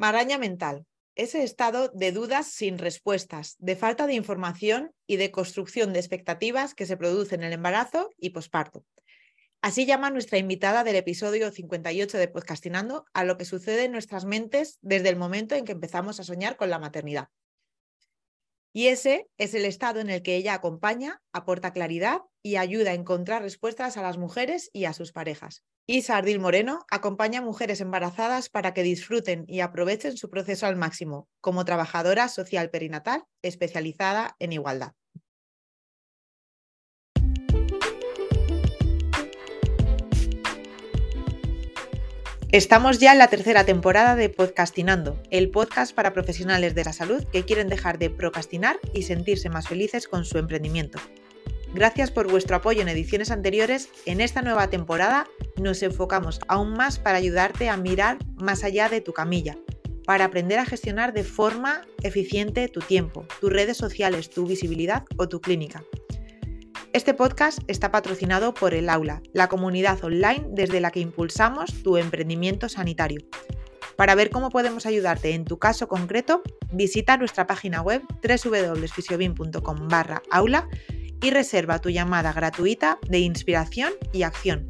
Maraña mental. Ese estado de dudas sin respuestas, de falta de información y de construcción de expectativas que se produce en el embarazo y posparto. Así llama nuestra invitada del episodio 58 de Podcastinando a lo que sucede en nuestras mentes desde el momento en que empezamos a soñar con la maternidad. Y ese es el estado en el que ella acompaña, aporta claridad y ayuda a encontrar respuestas a las mujeres y a sus parejas. Isa Ardil Moreno acompaña a mujeres embarazadas para que disfruten y aprovechen su proceso al máximo, como trabajadora social perinatal especializada en igualdad. Estamos ya en la tercera temporada de Podcastinando, el podcast para profesionales de la salud que quieren dejar de procrastinar y sentirse más felices con su emprendimiento. Gracias por vuestro apoyo en ediciones anteriores. En esta nueva temporada nos enfocamos aún más para ayudarte a mirar más allá de tu camilla, para aprender a gestionar de forma eficiente tu tiempo, tus redes sociales, tu visibilidad o tu clínica. Este podcast está patrocinado por el Aula, la comunidad online desde la que impulsamos tu emprendimiento sanitario. Para ver cómo podemos ayudarte en tu caso concreto, visita nuestra página web www.fisiobin.com aula y reserva tu llamada gratuita de inspiración y acción.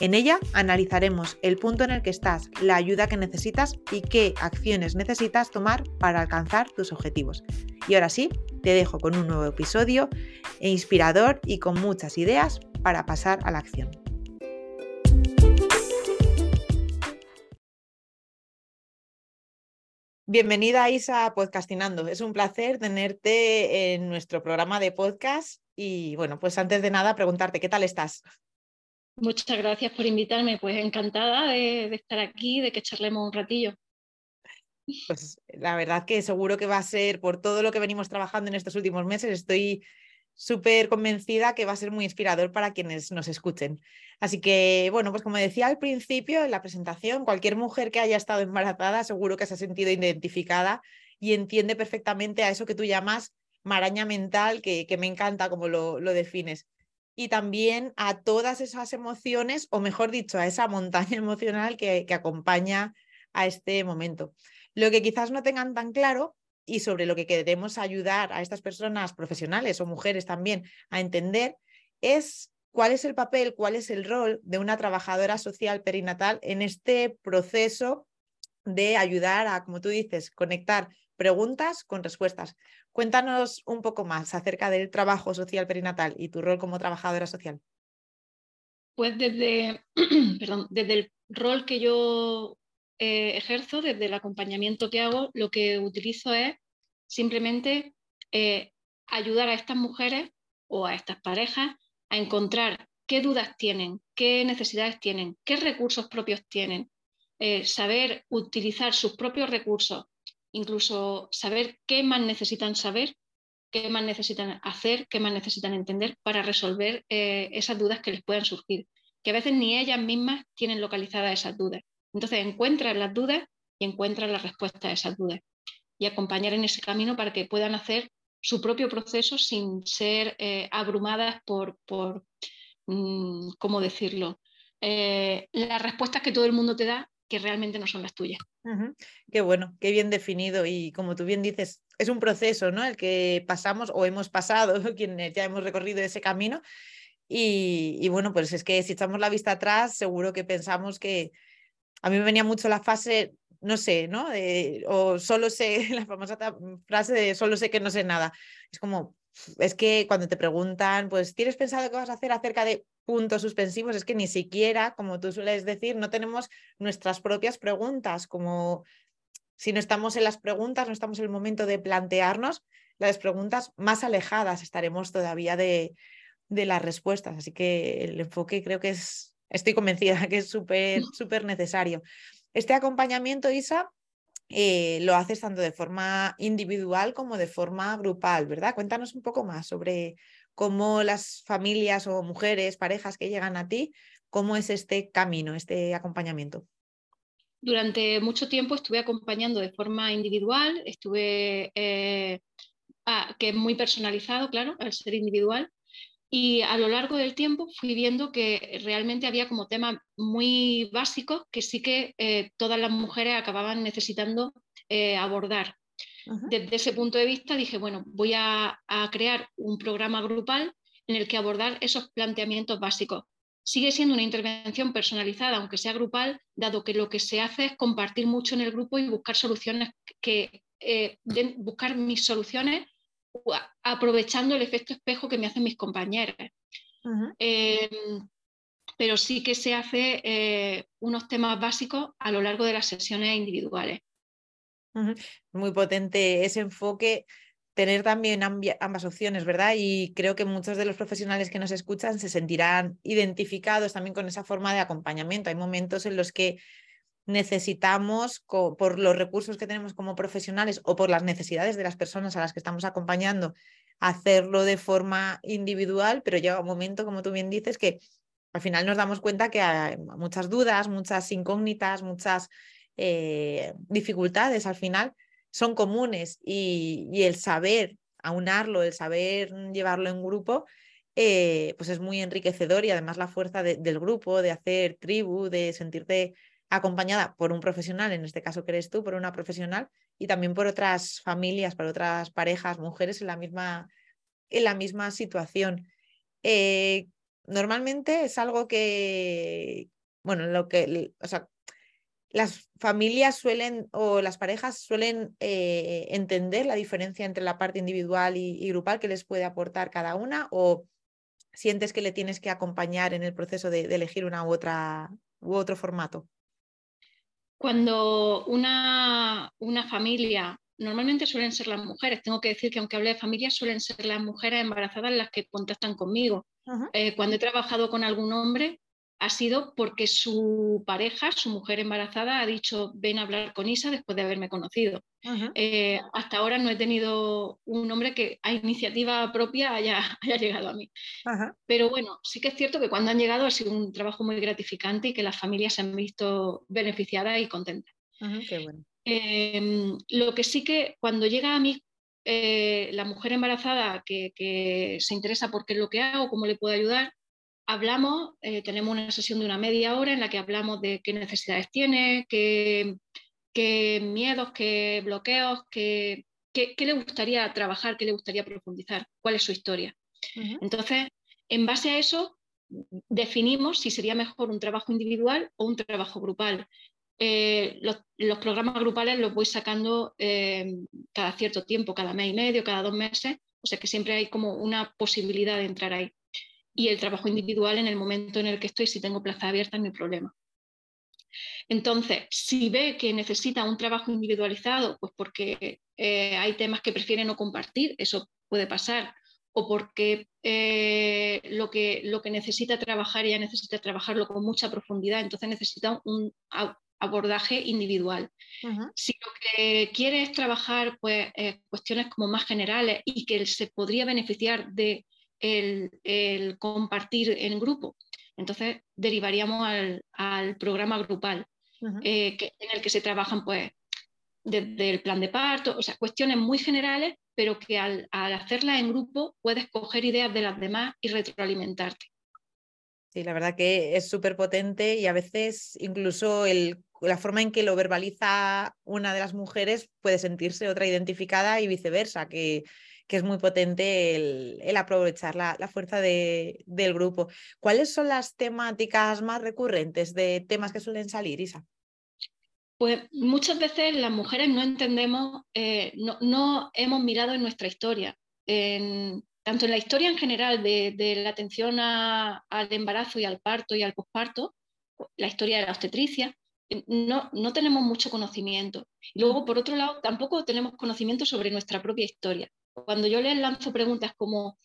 En ella analizaremos el punto en el que estás, la ayuda que necesitas y qué acciones necesitas tomar para alcanzar tus objetivos. Y ahora sí, te dejo con un nuevo episodio inspirador y con muchas ideas para pasar a la acción. Bienvenida Isa a Podcastinando. Es un placer tenerte en nuestro programa de podcast y bueno, pues antes de nada preguntarte, ¿qué tal estás? Muchas gracias por invitarme, pues encantada de, estar aquí, de que charlemos un ratillo. Pues la verdad que seguro que va a ser, por todo lo que venimos trabajando en estos últimos meses, estoy súper convencida que va a ser muy inspirador para quienes nos escuchen. Así que, bueno, pues como decía al principio en la presentación, cualquier mujer que haya estado embarazada seguro que se ha sentido identificada y entiende perfectamente a eso que tú llamas maraña mental, que, que me encanta como lo, lo defines. Y también a todas esas emociones, o mejor dicho, a esa montaña emocional que, acompaña a este momento. Lo que quizás no tengan tan claro y sobre lo que queremos ayudar a estas personas profesionales o mujeres también a entender es cuál es el papel, cuál es el rol de una trabajadora social perinatal en este proceso de ayudar a, como tú dices, conectar preguntas con respuestas. Cuéntanos un poco más acerca del trabajo social perinatal y tu rol como trabajadora social. Pues desde, perdón, desde el rol que yo eh, ejerzo, desde el acompañamiento que hago, lo que utilizo es simplemente eh, ayudar a estas mujeres o a estas parejas a encontrar qué dudas tienen, qué necesidades tienen, qué recursos propios tienen, eh, saber utilizar sus propios recursos, incluso saber qué más necesitan saber, qué más necesitan hacer, qué más necesitan entender para resolver esas dudas que les puedan surgir, que a veces ni ellas mismas tienen localizadas esas dudas. Entonces encuentran las dudas y encuentran la respuesta a esas dudas y acompañar en ese camino para que puedan hacer su propio proceso sin ser eh, abrumadas por, por mm, ¿cómo decirlo? Eh, las respuestas que todo el mundo te da que realmente no son las tuyas. Qué bueno, qué bien definido y como tú bien dices, es un proceso, ¿no? El que pasamos o hemos pasado, quienes ya hemos recorrido ese camino y, bueno, pues es que si echamos la vista atrás, seguro que pensamos que, a mí me venía mucho la fase, no sé, ¿no? o solo sé, la famosa frase de solo sé que no sé nada. Es como, es que cuando te preguntan, pues, ¿tienes pensado qué vas a hacer acerca de puntos suspensivos? Es que ni siquiera, como tú sueles decir, no tenemos nuestras propias preguntas, como si no estamos en las preguntas, no estamos en el momento de plantearnos las preguntas más alejadas, estaremos todavía de, de las respuestas. Así que el enfoque creo que es estoy convencida que es súper, súper necesario. Este acompañamiento, Isa, eh, lo haces tanto de forma individual como de forma grupal, ¿verdad? Cuéntanos un poco más sobre cómo las familias o mujeres, parejas que llegan a ti, cómo es este camino, este acompañamiento. Durante mucho tiempo estuve acompañando de forma individual, estuve, eh, ah, que es muy personalizado, claro, al ser individual, Y a lo largo del tiempo fui viendo que realmente había como temas muy básicos que sí que eh, todas las mujeres acababan necesitando eh, abordar. Desde ese punto de vista dije, bueno, voy a, crear un programa grupal en el que abordar esos planteamientos básicos. Sigue siendo una intervención personalizada, aunque sea grupal, dado que lo que se hace es compartir mucho en el grupo y buscar soluciones que, eh, buscar mis soluciones aprovechando el efecto espejo que me hacen mis compañeras. Em, pero sí que se hace eh, unos temas básicos a lo largo de las sesiones individuales. Muy potente ese enfoque, tener también ambas opciones, ¿verdad? Y creo que muchos de los profesionales que nos escuchan se sentirán identificados también con esa forma de acompañamiento. Hay momentos en los que necesitamos, por los recursos que tenemos como profesionales o por las necesidades de las personas a las que estamos acompañando, hacerlo de forma individual, pero llega un momento, como tú bien dices, que al final nos damos cuenta que hay muchas dudas, muchas incógnitas, muchas eh, dificultades al final son comunes y, el saber aunarlo, el saber llevarlo en grupo, eh, pues es muy enriquecedor y además la fuerza del grupo, de hacer tribu, de sentirte acompañada por un profesional, en este caso que eres tú, por una profesional, y también por otras familias, por otras parejas, mujeres en la misma, en la misma situación. Eh, normalmente es algo que, bueno, lo que, o sea, las familias suelen o las parejas suelen eh, entender la diferencia entre la parte individual y, grupal que les puede aportar cada una o sientes que le tienes que acompañar en el proceso de, de elegir una u otra u otro formato. Cuando una, una familia, normalmente suelen ser las mujeres, tengo que decir que aunque hable de familia, suelen ser las mujeres embarazadas las que contactan conmigo. Eh, cuando he trabajado con algún hombre, ha sido porque su pareja, su mujer embarazada, ha dicho ven a hablar con Isa después de haberme conocido. Eh, hasta ahora no he tenido un hombre que a iniciativa propia haya, haya llegado a mí. Pero bueno, sí que es cierto que cuando han llegado ha sido un trabajo muy gratificante y que las familias se han visto beneficiadas y contentas. Em, lo que sí que cuando llega a mí eh, la mujer embarazada que, que se interesa por qué es lo que hago, cómo le puedo ayudar, hablamos, eh, tenemos una sesión de una media hora en la que hablamos de qué necesidades tiene, qué, miedos, qué bloqueos, qué, le gustaría trabajar, qué le gustaría profundizar, cuál es su historia. Entonces, en base a eso, definimos si sería mejor un trabajo individual o un trabajo grupal. Eh, los, programas grupales los voy sacando eh, cada cierto tiempo, cada mes y medio, cada dos meses, o sea que siempre hay como una posibilidad de entrar ahí y el trabajo individual en el momento en el que estoy, si tengo plaza abierta, no hay problema. Entonces, si ve que necesita un trabajo individualizado, pues porque eh, hay temas que prefiere no compartir, eso puede pasar, o porque eh, lo, que, lo que necesita trabajar ya necesita trabajarlo con mucha profundidad, entonces necesita un abordaje individual. Si lo que quiere es trabajar pues, eh, cuestiones como más generales y que se podría beneficiar de el, compartir en grupo. Entonces derivaríamos al, programa grupal, eh, en el que se trabajan pues desde el plan de parto, o sea, cuestiones muy generales, pero que al, al hacerlas en grupo puedes coger ideas de las demás y retroalimentarte. Sí, la verdad que es súper potente y a veces incluso el, la forma en que lo verbaliza una de las mujeres puede sentirse otra identificada y viceversa, que que es muy potente el, aprovechar la, fuerza del grupo. ¿Cuáles son las temáticas más recurrentes de temas que suelen salir, Isa? Pues muchas veces las mujeres no entendemos, eh, no, hemos mirado en nuestra historia, tanto en la historia en general de, la atención al embarazo y al parto y al posparto, la historia de la obstetricia, no, no tenemos mucho conocimiento. luego, por otro lado, tampoco tenemos conocimiento sobre nuestra propia historia cuando yo les lanzo preguntas como,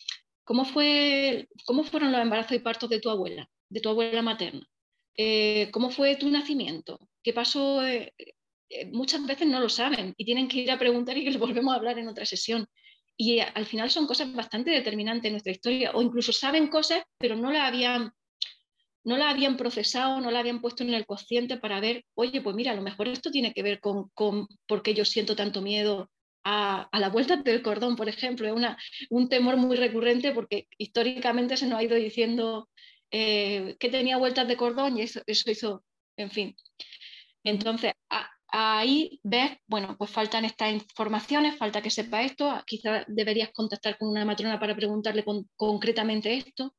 ¿cómo, fue, ¿cómo fueron los embarazos y partos de tu abuela, de tu abuela materna? Eh, ¿Cómo fue tu nacimiento? ¿Qué pasó? Eh, eh, muchas veces no lo saben y tienen que ir a preguntar y que les volvemos a hablar en otra sesión. Y al final son cosas bastante determinantes en nuestra historia, o incluso saben cosas, pero no la habían no la habían procesado, no la habían puesto en el consciente para ver, oye, pues mira, a lo mejor esto tiene que ver con, con por qué yo siento tanto miedo a, a las vueltas del cordón, por ejemplo. Es un temor muy recurrente porque históricamente se nos ha ido diciendo eh, que tenía vueltas de cordón y eso, eso hizo, en fin. Entonces, ahí ves, bueno, pues faltan estas informaciones, falta que sepa esto, quizás deberías contactar con una matrona para preguntarle concretamente esto.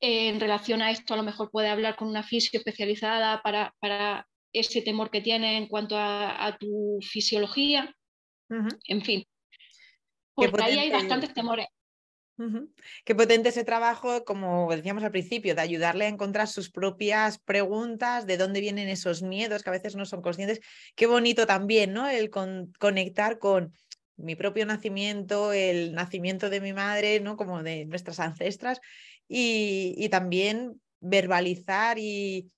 en relación a esto, a lo mejor puede hablar con una fisio especializada para, para ese temor que tiene en cuanto a, tu fisiología. En fin, porque ahí hay bastantes temores. Qué potente ese trabajo, como decíamos al principio, de ayudarle a encontrar sus propias preguntas, de dónde vienen esos miedos que a veces no son conscientes. Qué bonito también, ¿no? El conectar con mi propio nacimiento, el nacimiento de mi madre, ¿no? Como de nuestras ancestras, y, también verbalizar y,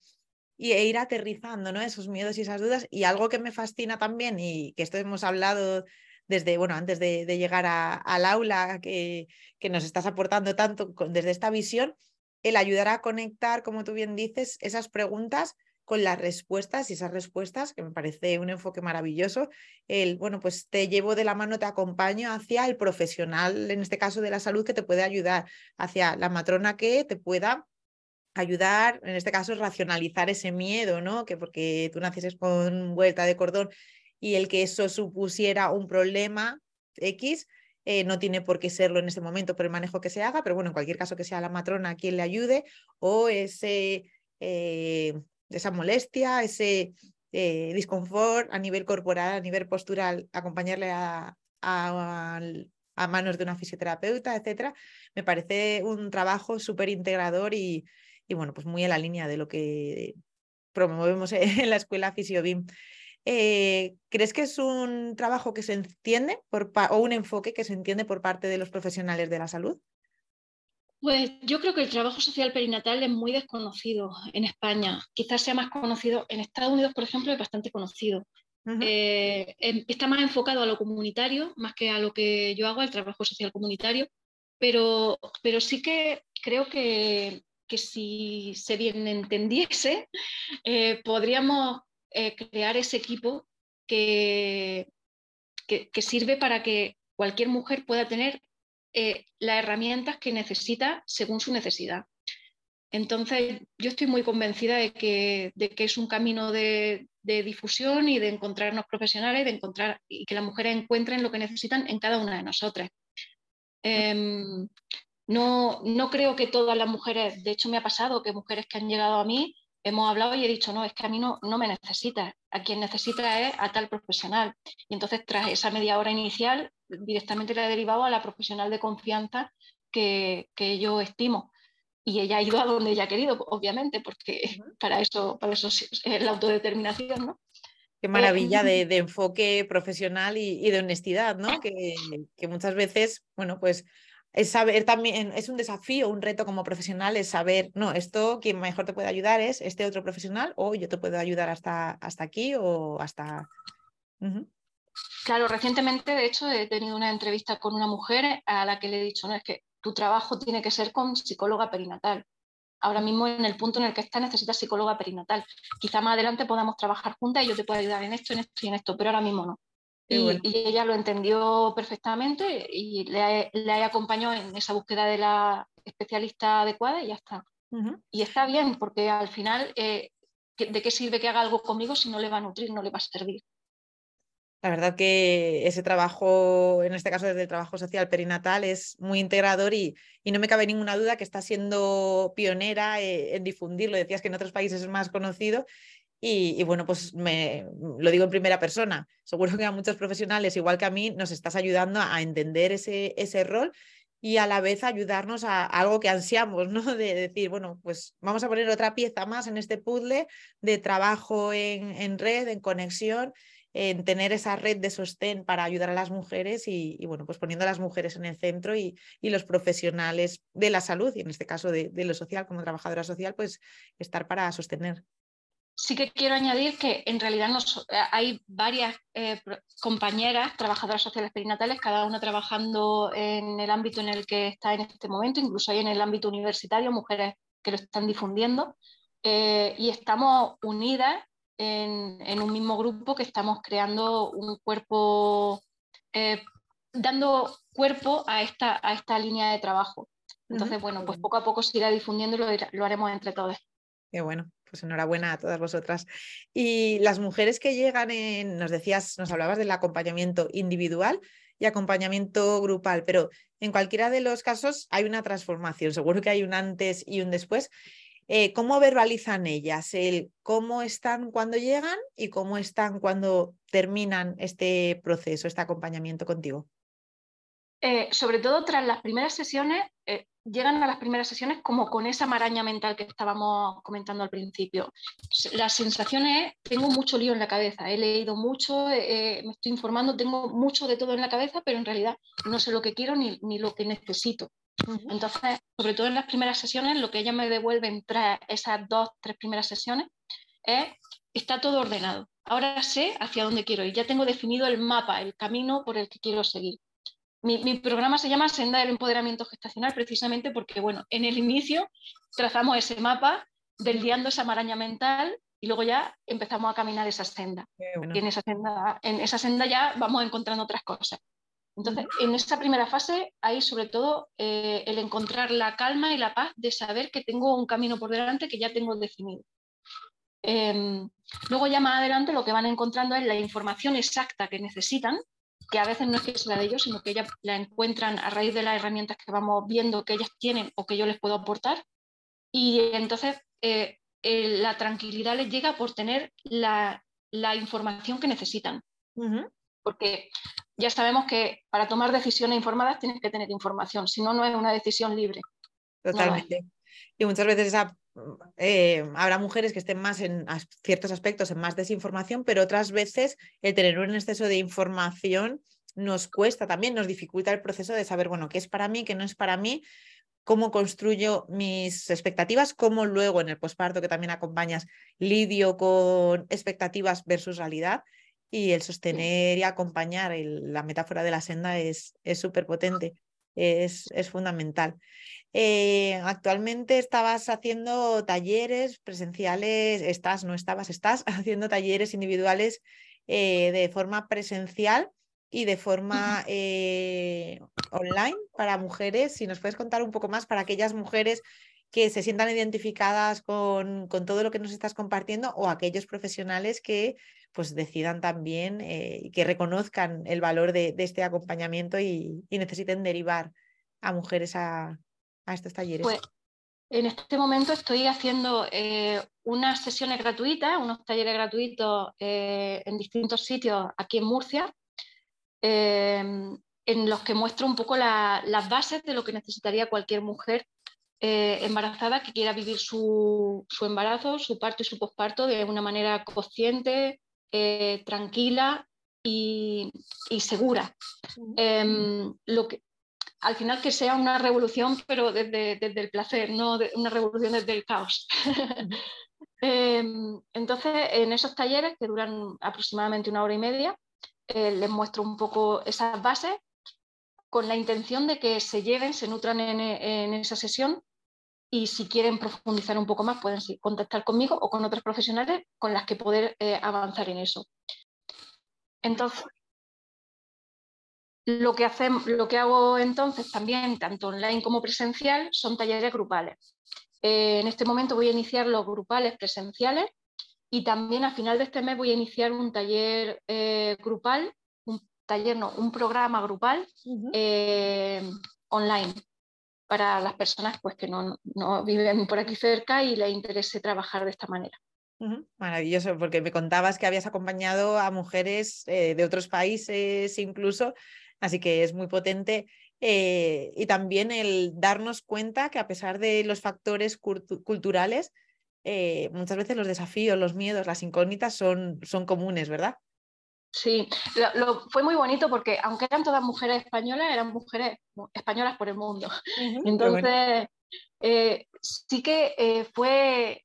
e ir aterrizando, ¿no? Esos miedos y esas dudas. Y algo que me fascina también, y que esto hemos hablado desde, bueno, antes de, llegar al aula, que, que, nos estás aportando tanto desde esta visión, el ayudar a conectar, como tú bien dices, esas preguntas con las respuestas y esas respuestas, que me parece un enfoque maravilloso, el, bueno, pues te llevo de la mano, te acompaño hacia el profesional, en este caso de la salud, que te puede ayudar, hacia la matrona que te pueda ayudar, en este caso, racionalizar ese miedo, ¿no? Que porque tú naces con vuelta de cordón y el que eso supusiera un problema X, eh, no tiene por qué serlo en ese momento por el manejo que se haga, pero bueno, en cualquier caso que sea la matrona quien le ayude o ese, eh, esa molestia, ese eh, disconfort a nivel corporal, a nivel postural, acompañarle a, a manos de una fisioterapeuta, etcétera, me parece un trabajo súper integrador y, y, bueno, pues muy en la línea de lo que promovemos en la escuela Fisiobim. Eh, ¿Crees que es un trabajo que se entiende por o un enfoque que se entiende por parte de los profesionales de la salud? Pues yo creo que el trabajo social perinatal es muy desconocido en España. Quizás sea más conocido en Estados Unidos, por ejemplo, es bastante conocido. Eh, em, está más enfocado a lo comunitario, más que a lo que yo hago, el trabajo social comunitario, pero, pero sí que creo que, que si se bien entendiese, eh, podríamos eh, crear ese equipo que, que, sirve para que cualquier mujer pueda tener eh, las herramientas que necesita según su necesidad. Entonces, yo estoy muy convencida de que, de que es un camino de, difusión y de encontrarnos profesionales de encontrar, y que las mujeres encuentren lo que necesitan en cada una de nosotras. Em, no, no creo que todas las mujeres, de hecho me ha pasado que mujeres que han llegado a mí hemos hablado y he dicho, no, es que a mí no, no me necesita, a quien necesita es a tal profesional. Y entonces, tras esa media hora inicial, directamente le he derivado a la profesional de confianza que, que yo estimo. Y ella ha ido a donde ella ha querido, obviamente, porque para eso, para eso es la autodeterminación, ¿no? Qué maravilla de, de enfoque profesional y, y, de honestidad, ¿no? Que, que muchas veces, bueno, pues es saber también, es un desafío, un reto como profesional, es saber, no, esto quien mejor te puede ayudar es este otro profesional o yo te puedo ayudar hasta, hasta aquí o hasta... Claro, recientemente, de hecho, he tenido una entrevista con una mujer a la que le he dicho, no, es que tu trabajo tiene que ser con psicóloga perinatal. Ahora mismo en el punto en el que está necesitas psicóloga perinatal. Quizá más adelante podamos trabajar juntas y yo te puedo ayudar en esto, en esto y en esto, pero ahora mismo no. Y, ella lo entendió perfectamente y le, le, acompañó en esa búsqueda de la especialista adecuada y ya está. Y está bien, porque al final, eh, ¿de qué sirve que haga algo conmigo si no le va a nutrir, no le va a servir? La verdad que ese trabajo, en este caso desde el trabajo social perinatal, es muy integrador y, y no me cabe ninguna duda que está siendo pionera eh, en difundirlo. Decías que en otros países es más conocido y, bueno, pues me, lo digo en primera persona. Seguro que a muchos profesionales, igual que a mí, nos estás ayudando a entender ese, ese rol y a la vez ayudarnos a, algo que ansiamos, ¿no? De decir, bueno, pues vamos a poner otra pieza más en este puzzle de trabajo en, en red, en conexión, en tener esa red de sostén para ayudar a las mujeres y, bueno, pues poniendo a las mujeres en el centro y, y, los profesionales de la salud, y en este caso de, de lo social, como trabajadora social, pues estar para sostener. Sí que quiero añadir que en realidad eh, hay varias eh, compañeras trabajadoras sociales perinatales, cada una trabajando en el ámbito en el que está en este momento, incluso hay en el ámbito universitario mujeres que lo están difundiendo, eh, y estamos unidas en, un mismo grupo que estamos creando un cuerpo dando cuerpo a esta, a esta línea de trabajo. Entonces, bueno, pues poco a poco se irá difundiendo y lo, lo haremos entre todos. Qué bueno, pues enhorabuena a todas vosotras. Y las mujeres que llegan en, nos decías, nos hablabas del acompañamiento individual y acompañamiento grupal, pero en cualquiera de los casos hay una transformación, seguro que hay un antes y un después. Eh, ¿Cómo verbalizan ellas el cómo están cuando llegan y cómo están cuando terminan este proceso, este acompañamiento contigo? Eh, sobre todo tras las primeras sesiones, eh, llegan a las primeras sesiones como con esa maraña mental que estábamos comentando al principio. La sensación es, tengo mucho lío en la cabeza, he leído mucho, me estoy informando, tengo mucho de todo en la cabeza, pero en realidad no sé lo que quiero ni, ni lo que necesito. Entonces, sobre todo en las primeras sesiones, lo que ella me devuelve entre esas dos, tres primeras sesiones es, está todo ordenado. Ahora sé hacia dónde quiero ir, ya tengo definido el mapa, el camino por el que quiero seguir. Mi, programa se llama Senda del Empoderamiento Gestacional precisamente porque, bueno, en el inicio trazamos ese mapa, desviando esa maraña mental y luego ya empezamos a caminar esa senda. Y en esa senda, en esa senda ya vamos encontrando otras cosas. Entonces, en esta primera fase hay sobre todo eh, el encontrar la calma y la paz de saber que tengo un camino por delante que ya tengo definido. Em, luego ya más adelante lo que van encontrando es la información exacta que necesitan, que a veces no es que sea de ellos, sino que ellas la encuentran a raíz de las herramientas que vamos viendo que ellas tienen o que yo les puedo aportar. Y entonces eh, la tranquilidad les llega por tener la, información que necesitan. Porque ya sabemos que para tomar decisiones informadas tienes que tener información, si no, no es una decisión libre. Totalmente. Y muchas veces eh, habrá mujeres que estén más en ciertos aspectos en más desinformación, pero otras veces el tener un exceso de información nos cuesta también, nos dificulta el proceso de saber, bueno, qué es para mí, qué no es para mí, cómo construyo mis expectativas, cómo luego en el posparto que también acompañas lidio con expectativas versus realidad y el sostener y acompañar la metáfora de la senda es súper potente, es, es, fundamental. Eh, actualmente estabas haciendo talleres presenciales, estás, no estabas, estás haciendo talleres individuales eh, de forma presencial y de forma eh, online para mujeres. Si nos puedes contar un poco más para aquellas mujeres que se sientan identificadas con, con, todo lo que nos estás compartiendo o aquellos profesionales que pues decidan también eh, que reconozcan el valor de, este acompañamiento y, necesiten derivar a mujeres a, estos talleres. Pues, en este momento estoy haciendo eh, unas sesiones gratuitas, unos talleres gratuitos eh, en distintos sitios aquí en Murcia, em, en los que muestro un poco las bases de lo que necesitaría cualquier mujer eh, embarazada que quiera vivir su, embarazo, su parto y su posparto de una manera consciente, eh, tranquila y, segura. Em, lo que, al final que sea una revolución, pero desde, el placer, no una revolución desde el caos. Em, entonces, en esos talleres que duran aproximadamente una hora y media, eh, les muestro un poco esas bases con la intención de que se lleven, se nutran en, esa sesión y si quieren profundizar un poco más pueden contactar conmigo o con otros profesionales con las que poder eh, avanzar en eso. Entonces, lo que, lo que hago entonces también, tanto online como presencial, son talleres grupales. Eh, en este momento voy a iniciar los grupales presenciales y también a final de este mes voy a iniciar un taller eh, grupal taller, no, un programa grupal eh, online para las personas pues, que no, viven por aquí cerca y les interese trabajar de esta manera. Maravilloso, porque me contabas que habías acompañado a mujeres eh, de otros países incluso, así que es muy potente. Eh, y también el darnos cuenta que a pesar de los factores culturales, muchas veces los desafíos, los miedos, las incógnitas son, son comunes, ¿verdad? Sí, lo, fue muy bonito porque aunque eran todas mujeres españolas, eran mujeres españolas por el mundo. Entonces, eh, sí que eh, fue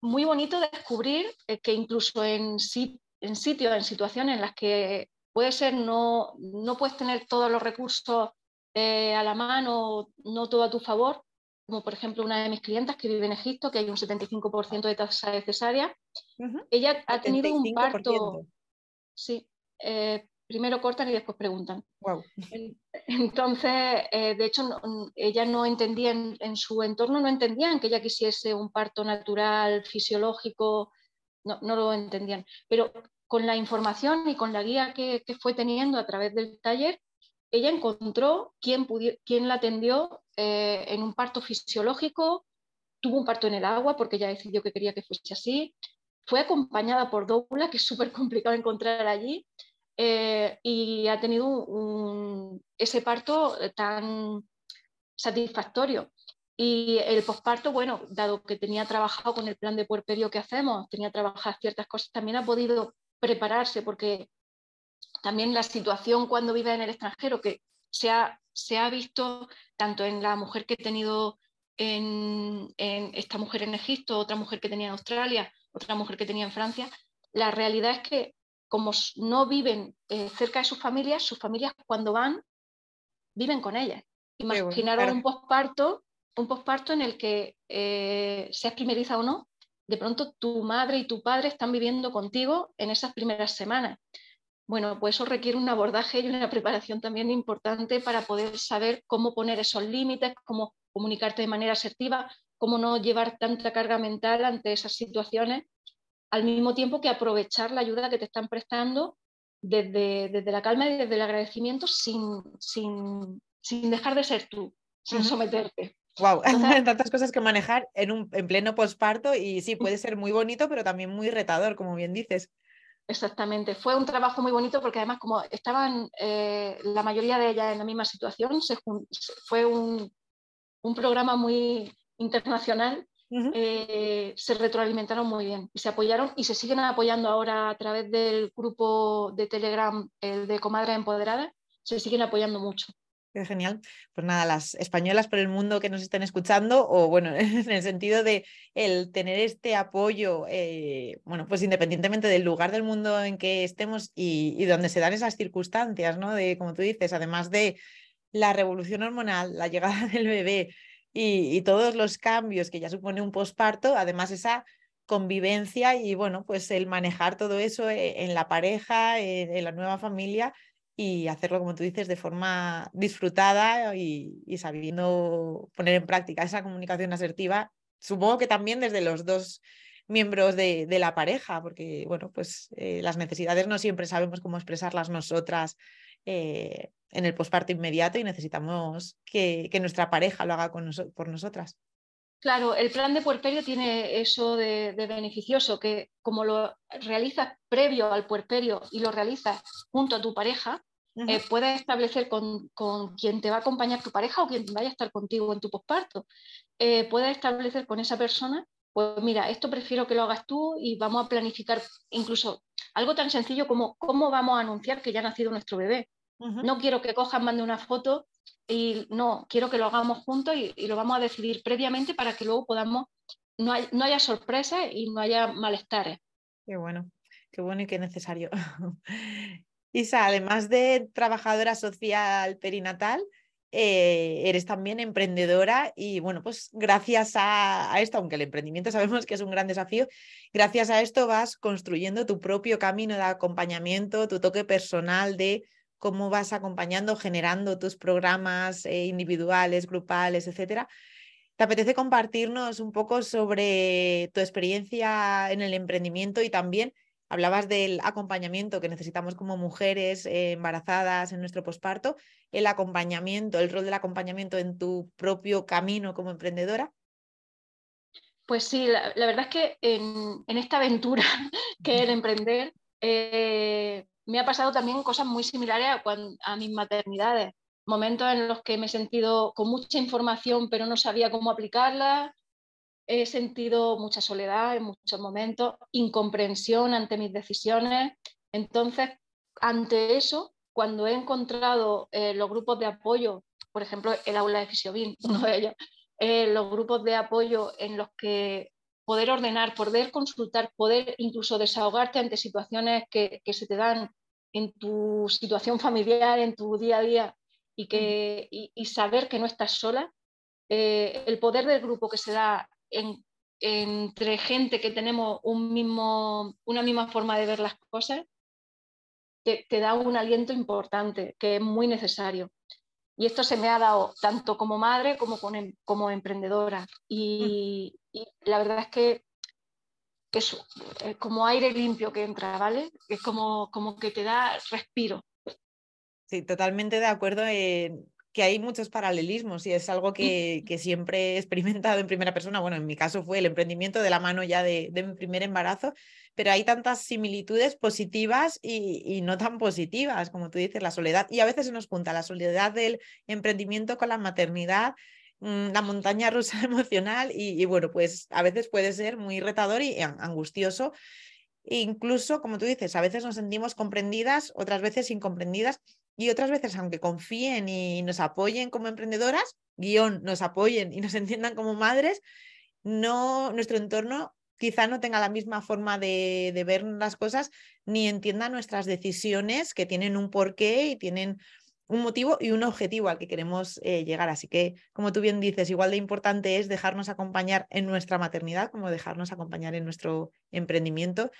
muy bonito descubrir eh, que incluso en, en sitios, en situaciones en las que puede ser no, no puedes tener todos los recursos a la mano, no todo a tu favor, como por ejemplo una de mis clientas que vive en Egipto, que hay un 75% de tasa cesárea, ella ha tenido un parto Sí, eh, primero cortan y después preguntan. Wow. Entonces, eh, de hecho, ella no entendía en, su entorno, no entendían que ella quisiese un parto natural, fisiológico, no, lo entendían. Pero con la información y con la guía que, fue teniendo a través del taller, ella encontró quién, quién la atendió eh, en un parto fisiológico, tuvo un parto en el agua porque ella decidió que quería que fuese así, fue acompañada por doula, que es súper complicado encontrar allí, eh, y ha tenido ese parto tan satisfactorio. Y el posparto, bueno, dado que tenía trabajado con el plan de puerperio que hacemos, tenía trabajado ciertas cosas, también ha podido prepararse porque también la situación cuando vive en el extranjero, que se ha, se ha visto tanto en la mujer que he tenido en, esta mujer en Egipto, otra mujer que tenía en Australia, otra mujer que tenía en Francia, la realidad es que como no viven eh, cerca de sus familias, sus familias cuando van viven con ellas. Imaginaron un posparto, un posparto en el que eh, seas primeriza o no, de pronto tu madre y tu padre están viviendo contigo en esas primeras semanas. Bueno, pues eso requiere un abordaje y una preparación también importante para poder saber cómo poner esos límites, cómo comunicarte de manera asertiva, cómo no llevar tanta carga mental ante esas situaciones, al mismo tiempo que aprovechar la ayuda que te están prestando desde, desde la calma y desde el agradecimiento sin, sin, sin dejar de ser tú, sin someterte. Wow, tantas cosas que manejar en, un, en pleno posparto y sí, puede ser muy bonito, pero también muy retador, como bien dices. Exactamente, fue un trabajo muy bonito porque además como estaban eh, la mayoría de ellas en la misma situación, se, fue un, un, programa muy internacional, eh, se retroalimentaron muy bien y se apoyaron y se siguen apoyando ahora a través del grupo de Telegram el de Comadres Empoderadas, se siguen apoyando mucho. Qué genial. Pues nada, las españolas por el mundo que nos estén escuchando, o bueno, en el sentido de el tener este apoyo, eh, bueno, pues independientemente del lugar del mundo en que estemos y, donde se dan esas circunstancias, ¿no? De, como tú dices, además de la revolución hormonal, la llegada del bebé y, todos los cambios que ya supone un posparto, además esa convivencia y bueno, pues el manejar todo eso eh, en la pareja, en la nueva familia y hacerlo, como tú dices, de forma disfrutada y, sabiendo poner en práctica esa comunicación asertiva, supongo que también desde los dos miembros de, la pareja, porque bueno, pues eh, las necesidades no siempre sabemos cómo expresarlas nosotras eh, en el posparto inmediato y necesitamos que, nuestra pareja lo haga con por nosotras. Claro, el plan de puerperio tiene eso de, beneficioso, que como lo realizas previo al puerperio y lo realizas junto a tu pareja, eh, puedes establecer con, quien te va a acompañar tu pareja o quien vaya a estar contigo en tu posparto, eh, puedes establecer con esa persona, pues mira, esto prefiero que lo hagas tú y vamos a planificar incluso algo tan sencillo como cómo vamos a anunciar que ya ha nacido nuestro bebé. No quiero que cojan, mande una foto y no, quiero que lo hagamos juntos y, lo vamos a decidir previamente para que luego podamos, no, no haya sorpresas y no haya malestares. Qué bueno, qué bueno y qué necesario. Isa, además de trabajadora social perinatal, eh, eres también emprendedora y bueno, pues gracias a, esto, aunque el emprendimiento sabemos que es un gran desafío, gracias a esto vas construyendo tu propio camino de acompañamiento, tu toque personal de cómo vas acompañando, generando tus programas eh, individuales, grupales, etcétera. ¿Te apetece compartirnos un poco sobre tu experiencia en el emprendimiento y también Hablabas del acompañamiento que necesitamos como mujeres eh, embarazadas en nuestro posparto, el acompañamiento, el rol del acompañamiento en tu propio camino como emprendedora. Pues sí, la, verdad es que en, esta aventura que es el emprender, eh, me ha pasado también cosas muy similares a, a mis maternidades momentos en los que me he sentido con mucha información pero no sabía cómo aplicarla, he sentido mucha soledad en muchos momentos, incomprensión ante mis decisiones. Entonces, ante eso, cuando he encontrado eh, los grupos de apoyo, por ejemplo, el aula de Fisiobin, uno de ellos, eh, los grupos de apoyo en los que poder ordenar, poder consultar, poder incluso desahogarte ante situaciones que, se te dan en tu situación familiar, en tu día a día, y, que, y, saber que no estás sola, eh, el poder del grupo que se da entre gente que tenemos un mismo, una misma forma de ver las cosas, te, da un aliento importante, que es muy necesario. Y esto se me ha dado tanto como madre como em, como emprendedora. Y, la verdad es que es, como aire limpio que entra, ¿vale? Es como, como que te da respiro. Sí, totalmente de acuerdo en, que hay muchos paralelismos y es algo que, siempre he experimentado en primera persona. Bueno, en mi caso fue el emprendimiento de la mano ya de, mi primer embarazo, pero hay tantas similitudes positivas y, no tan positivas, como tú dices, la soledad. Y a veces se nos junta la soledad del emprendimiento con la maternidad, mm, la montaña rusa emocional y, bueno, pues a veces puede ser muy retador y angustioso. E incluso, como tú dices, a veces nos sentimos comprendidas, otras veces incomprendidas y otras veces, aunque confíen y nos apoyen como emprendedoras, guion, nos apoyen y nos entiendan como madres, no, nuestro entorno quizá no tenga la misma forma de, ver las cosas ni entienda nuestras decisiones que tienen un porqué y tienen un motivo y un objetivo al que queremos eh, llegar. Así que, como tú bien dices, igual de importante es dejarnos acompañar en nuestra maternidad como dejarnos acompañar en nuestro emprendimiento.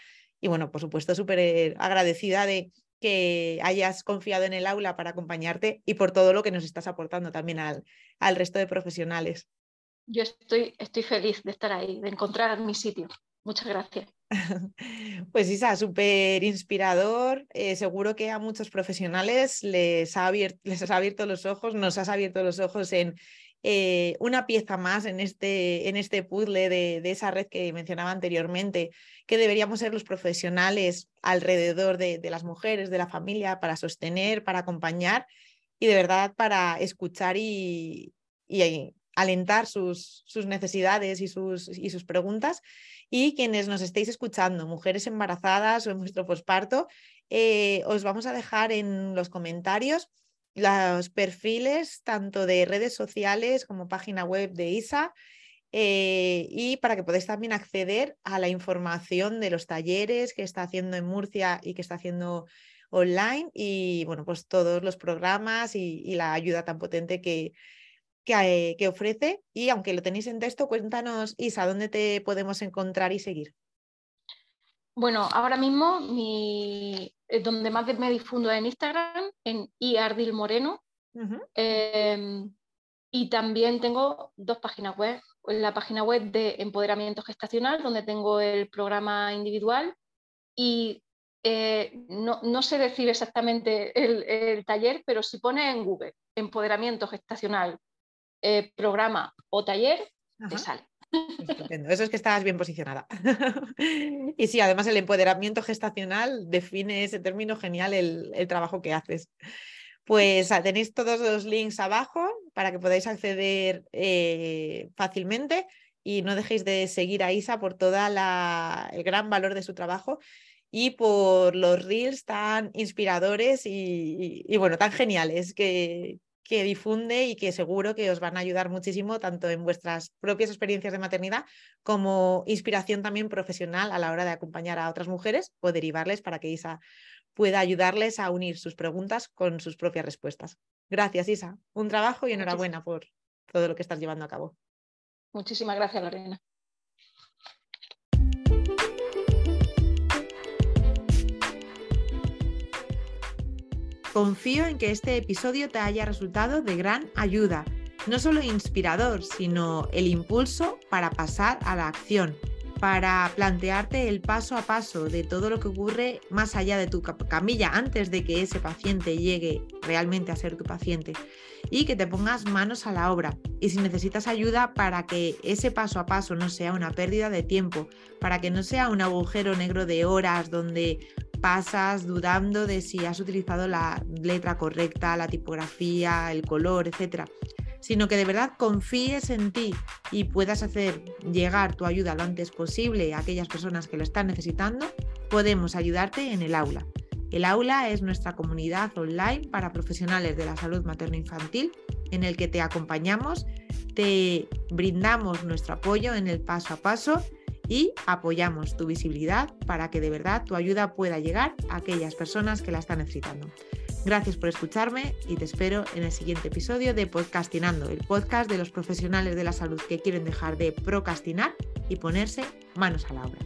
Y bueno, por supuesto, súper eh, agradecida de que hayas confiado en el aula para acompañarte y por todo lo que nos estás aportando también al, al resto de profesionales. Yo estoy, estoy feliz de estar ahí, de encontrar mi sitio. Muchas gracias. Pues Isa, súper inspirador. Eh, seguro que a muchos profesionales les, ha abierto, les has abierto los ojos, nos has abierto los ojos en, eh, una pieza más en este, en este puzzle de, esa red que mencionaba anteriormente, que deberíamos ser los profesionales alrededor de, las mujeres, de la familia, para sostener, para acompañar y de verdad para escuchar y, alentar sus, sus necesidades y sus, y sus preguntas. Y quienes nos estéis escuchando, mujeres embarazadas o en vuestro posparto, eh, os vamos a dejar en los comentarios los perfiles tanto de redes sociales como página web de ISA eh, y para que podáis también acceder a la información de los talleres que está haciendo en Murcia y que está haciendo online y bueno, pues todos los programas y, la ayuda tan potente que, que, que, ofrece. Y aunque lo tenéis en texto, cuéntanos, Isa, ¿dónde te podemos encontrar y seguir? Bueno, ahora mismo mi, eh, donde más me difundo en Instagram, en iardil moreno. Em, y también tengo dos páginas web. La página web de empoderamiento gestacional, donde tengo el programa individual. Y eh, no, sé decir exactamente el, taller, pero si pone en Google empoderamiento gestacional, eh, programa o taller, te sale. Estupendo. Eso es que estabas bien posicionada. y sí, además el empoderamiento gestacional define ese término genial el, trabajo que haces. Pues ah, tenéis todos los links abajo para que podáis acceder eh, fácilmente y no dejéis de seguir a Isa por todo el gran valor de su trabajo y por los reels tan inspiradores y, y bueno, tan geniales que, que difunde y que seguro que os van a ayudar muchísimo tanto en vuestras propias experiencias de maternidad como inspiración también profesional a la hora de acompañar a otras mujeres o derivarles para que Isa pueda ayudarles a unir sus preguntas con sus propias respuestas. Gracias, Isa. Un trabajo y enhorabuena por todo lo que estás llevando a cabo. Muchísimas gracias, Lorena. Confío en que este episodio te haya resultado de gran ayuda, no solo inspirador, sino el impulso para pasar a la acción, para plantearte el paso a paso de todo lo que ocurre más allá de tu camilla antes de que ese paciente llegue realmente a ser tu paciente y que te pongas manos a la obra. Y si necesitas ayuda para que ese paso a paso no sea una pérdida de tiempo, para que no sea un agujero negro de horas donde pasas dudando de si has utilizado la letra correcta, la tipografía, el color, etcétera, sino que de verdad confíes en ti y puedas hacer llegar tu ayuda lo antes posible a aquellas personas que lo están necesitando, podemos ayudarte en el aula. El aula es nuestra comunidad online para profesionales de la salud materno-infantil en el que te acompañamos, te brindamos nuestro apoyo en el paso a paso y apoyamos tu visibilidad para que de verdad tu ayuda pueda llegar a aquellas personas que la están necesitando. Gracias por escucharme y te espero en el siguiente episodio de Podcastinando, el podcast de los profesionales de la salud que quieren dejar de procrastinar y ponerse manos a la obra.